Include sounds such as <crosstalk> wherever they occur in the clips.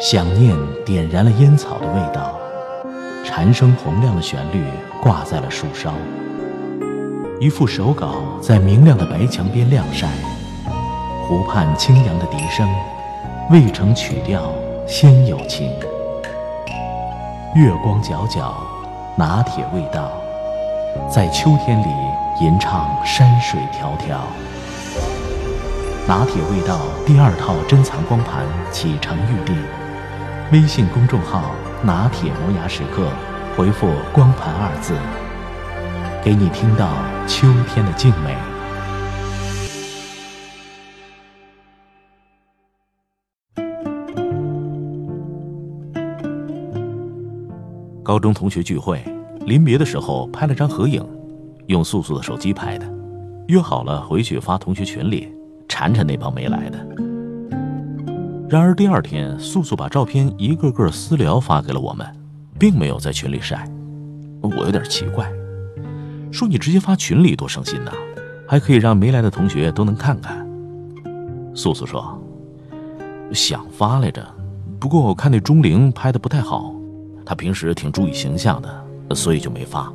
想念点燃了烟草的味道，蝉声洪亮的旋律挂在了树梢。一副手稿在明亮的白墙边晾晒，湖畔清扬的笛声，未成曲调先有情。月光皎皎，拿铁味道，在秋天里吟唱山水迢迢。拿铁味道第二套珍藏光盘启程预定，微信公众号“拿铁磨牙时刻”，回复“光盘”二字。给你听到秋天的静美。高中同学聚会，临别的时候拍了张合影，用素素的手机拍的，约好了回去发同学群里，缠缠那帮没来的。然而第二天，素素把照片一个个私聊发给了我们，并没有在群里晒，我有点奇怪。说你直接发群里多省心呐，还可以让没来的同学都能看看。素素说：“想发来着，不过我看那钟灵拍的不太好，她平时挺注意形象的，所以就没发。”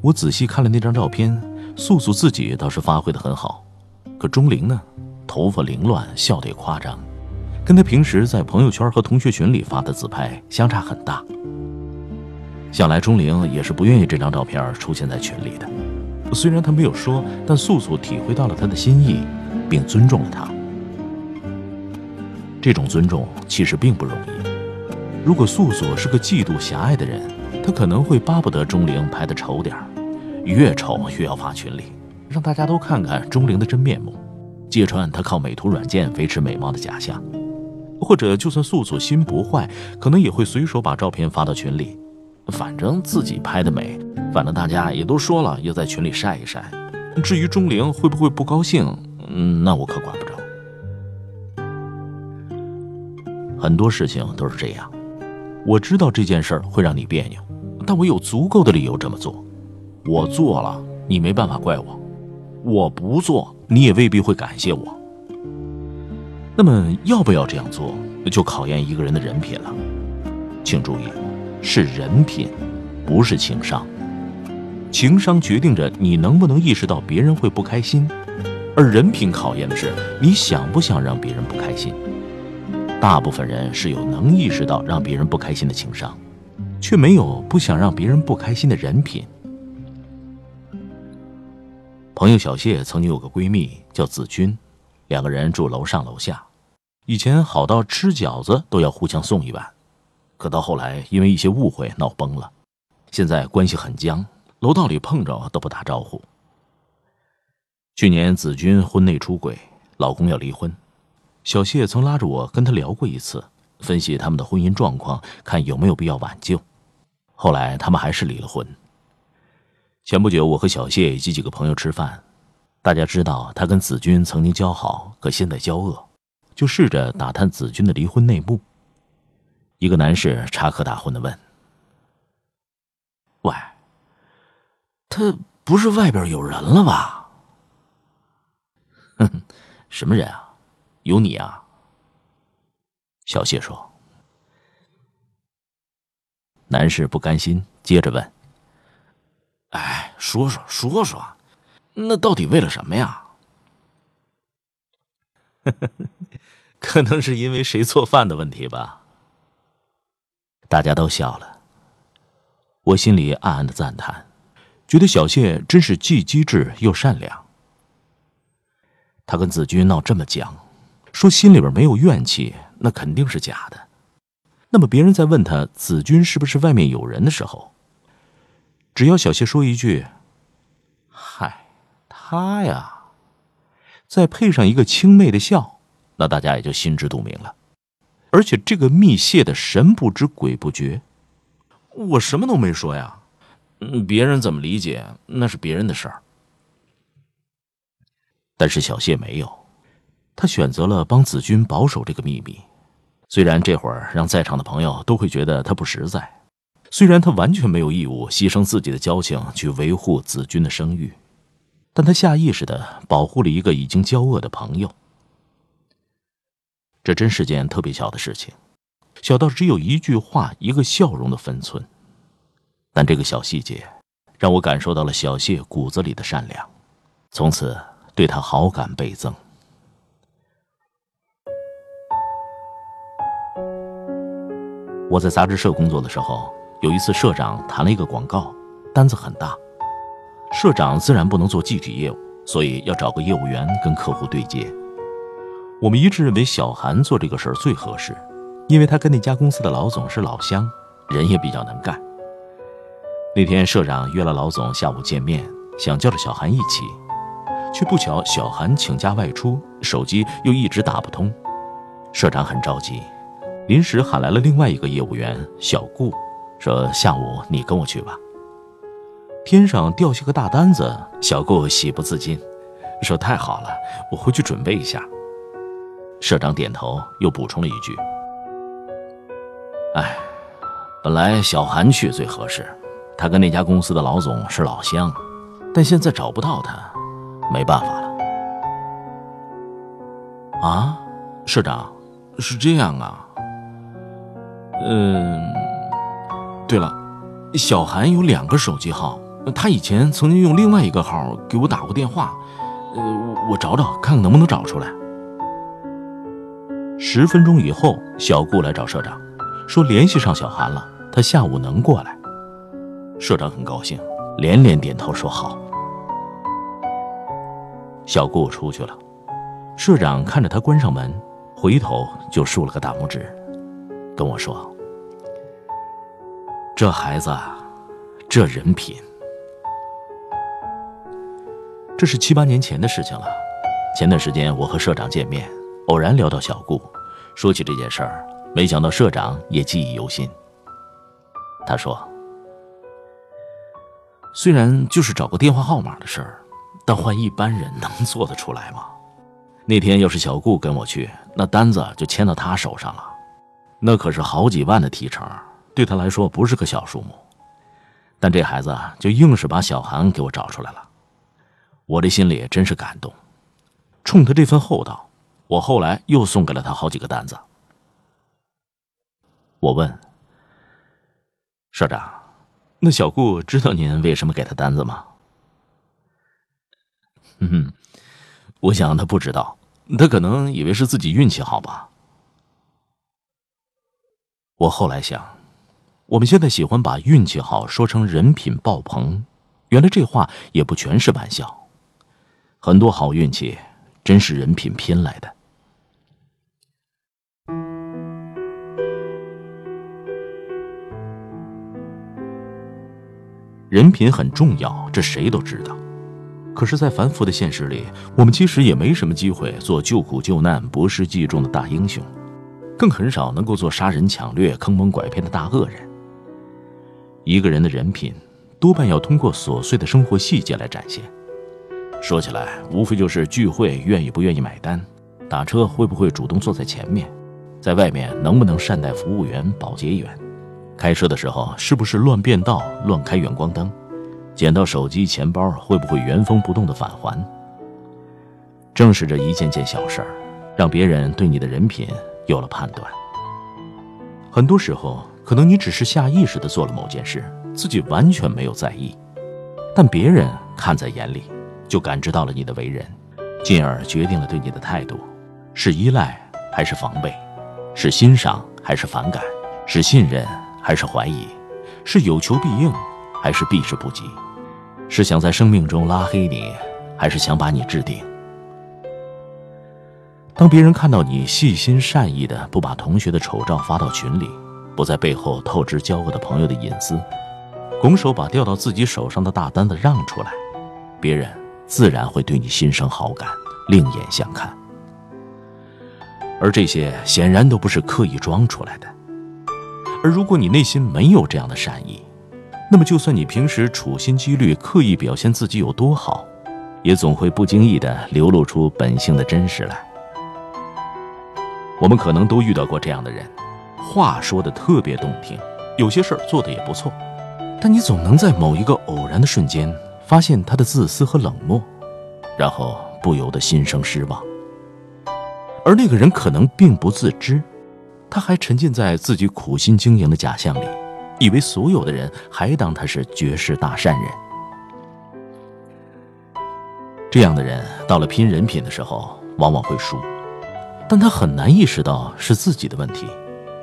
我仔细看了那张照片，素素自己倒是发挥的很好，可钟灵呢，头发凌乱，笑得也夸张，跟她平时在朋友圈和同学群里发的自拍相差很大。想来钟灵也是不愿意这张照片出现在群里的，虽然她没有说，但素素体会到了她的心意，并尊重了他。这种尊重其实并不容易。如果素素是个嫉妒狭隘的人，她可能会巴不得钟灵拍的丑点越丑越要发群里，让大家都看看钟灵的真面目，揭穿他靠美图软件维持美貌的假象。或者，就算素素心不坏，可能也会随手把照片发到群里。反正自己拍的美，反正大家也都说了要在群里晒一晒。至于钟灵会不会不高兴，嗯，那我可管不着。很多事情都是这样，我知道这件事会让你别扭，但我有足够的理由这么做。我做了，你没办法怪我；我不做，你也未必会感谢我。那么要不要这样做，就考验一个人的人品了。请注意。是人品，不是情商。情商决定着你能不能意识到别人会不开心，而人品考验的是你想不想让别人不开心。大部分人是有能意识到让别人不开心的情商，却没有不想让别人不开心的人品。朋友小谢曾经有个闺蜜叫子君，两个人住楼上楼下，以前好到吃饺子都要互相送一碗。可到后来，因为一些误会闹崩了，现在关系很僵，楼道里碰着都不打招呼。去年子君婚内出轨，老公要离婚，小谢曾拉着我跟他聊过一次，分析他们的婚姻状况，看有没有必要挽救。后来他们还是离了婚。前不久，我和小谢以及几个朋友吃饭，大家知道他跟子君曾经交好，可现在交恶，就试着打探子君的离婚内幕。一个男士插科打诨的问：“喂，他不是外边有人了吧？”“哼，什么人啊？有你啊？”小谢说。男士不甘心，接着问：“哎，说说说说，那到底为了什么呀？”“ <laughs> 可能是因为谁做饭的问题吧。”大家都笑了，我心里暗暗的赞叹，觉得小谢真是既机智又善良。他跟子君闹这么僵，说心里边没有怨气，那肯定是假的。那么别人在问他子君是不是外面有人的时候，只要小谢说一句：“嗨，他呀”，再配上一个轻蔑的笑，那大家也就心知肚明了。而且这个密谢的神不知鬼不觉，我什么都没说呀，嗯，别人怎么理解那是别人的事儿。但是小谢没有，他选择了帮子君保守这个秘密。虽然这会儿让在场的朋友都会觉得他不实在，虽然他完全没有义务牺牲自己的交情去维护子君的声誉，但他下意识的保护了一个已经交恶的朋友。这真是件特别小的事情，小到只有一句话、一个笑容的分寸。但这个小细节，让我感受到了小谢骨子里的善良，从此对他好感倍增。我在杂志社工作的时候，有一次社长谈了一个广告，单子很大，社长自然不能做具体业务，所以要找个业务员跟客户对接。我们一致认为小韩做这个事儿最合适，因为他跟那家公司的老总是老乡，人也比较能干。那天社长约了老总下午见面，想叫着小韩一起，却不巧小韩请假外出，手机又一直打不通，社长很着急。临时喊来了另外一个业务员小顾，说：“下午你跟我去吧。”天上掉下个大单子，小顾喜不自禁，说：“太好了，我回去准备一下。”社长点头，又补充了一句：“哎，本来小韩去最合适，他跟那家公司的老总是老乡，但现在找不到他，没办法了。”啊，社长，是这样啊。嗯，对了，小韩有两个手机号，他以前曾经用另外一个号给我打过电话，呃，我找找看看能不能找出来。十分钟以后，小顾来找社长，说联系上小韩了，他下午能过来。社长很高兴，连连点头说好。小顾出去了，社长看着他关上门，回头就竖了个大拇指。跟我说：“这孩子，这人品。”这是七八年前的事情了。前段时间我和社长见面，偶然聊到小顾，说起这件事儿，没想到社长也记忆犹新。他说：“虽然就是找个电话号码的事儿，但换一般人能做得出来吗？那天要是小顾跟我去，那单子就签到他手上了。”那可是好几万的提成，对他来说不是个小数目。但这孩子就硬是把小韩给我找出来了，我这心里真是感动。冲他这份厚道，我后来又送给了他好几个单子。我问社长：“那小顾知道您为什么给他单子吗？” <laughs> 嗯，我想他不知道，他可能以为是自己运气好吧。我后来想，我们现在喜欢把运气好说成人品爆棚，原来这话也不全是玩笑。很多好运气真是人品拼来的。人品很重要，这谁都知道。可是，在繁复的现实里，我们其实也没什么机会做救苦救难、博施济众的大英雄。更很少能够做杀人抢掠、坑蒙拐骗的大恶人。一个人的人品，多半要通过琐碎的生活细节来展现。说起来，无非就是聚会愿意不愿意买单，打车会不会主动坐在前面，在外面能不能善待服务员、保洁员，开车的时候是不是乱变道、乱开远光灯，捡到手机、钱包会不会原封不动的返还。正是这一件件小事儿，让别人对你的人品。有了判断，很多时候可能你只是下意识的做了某件事，自己完全没有在意，但别人看在眼里，就感知到了你的为人，进而决定了对你的态度，是依赖还是防备，是欣赏还是反感，是信任还是怀疑，是有求必应还是避之不及，是想在生命中拉黑你，还是想把你置顶。当别人看到你细心善意的不把同学的丑照发到群里，不在背后透支交恶的朋友的隐私，拱手把掉到自己手上的大单子让出来，别人自然会对你心生好感，另眼相看。而这些显然都不是刻意装出来的。而如果你内心没有这样的善意，那么就算你平时处心积虑刻意表现自己有多好，也总会不经意的流露出本性的真实来。我们可能都遇到过这样的人，话说的特别动听，有些事儿做的也不错，但你总能在某一个偶然的瞬间发现他的自私和冷漠，然后不由得心生失望。而那个人可能并不自知，他还沉浸在自己苦心经营的假象里，以为所有的人还当他是绝世大善人。这样的人到了拼人品的时候，往往会输，但他很难意识到是自己的问题，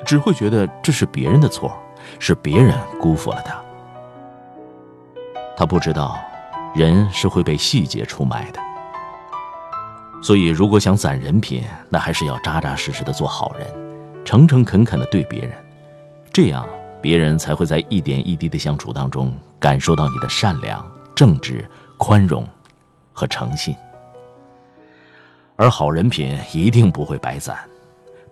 只会觉得这是别人的错，是别人辜负了他。他不知道，人是会被细节出卖的。所以，如果想攒人品，那还是要扎扎实实的做好人，诚诚恳恳的对别人，这样别人才会在一点一滴的相处当中感受到你的善良、正直、宽容和诚信。而好人品一定不会白攒，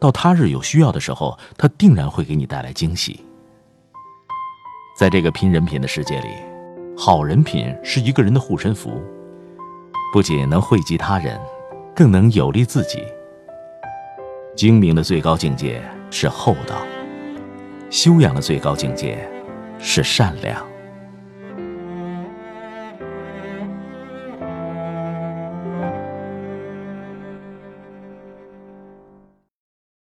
到他日有需要的时候，他定然会给你带来惊喜。在这个拼人品的世界里，好人品是一个人的护身符，不仅能惠及他人。更能有利自己。精明的最高境界是厚道，修养的最高境界是善良。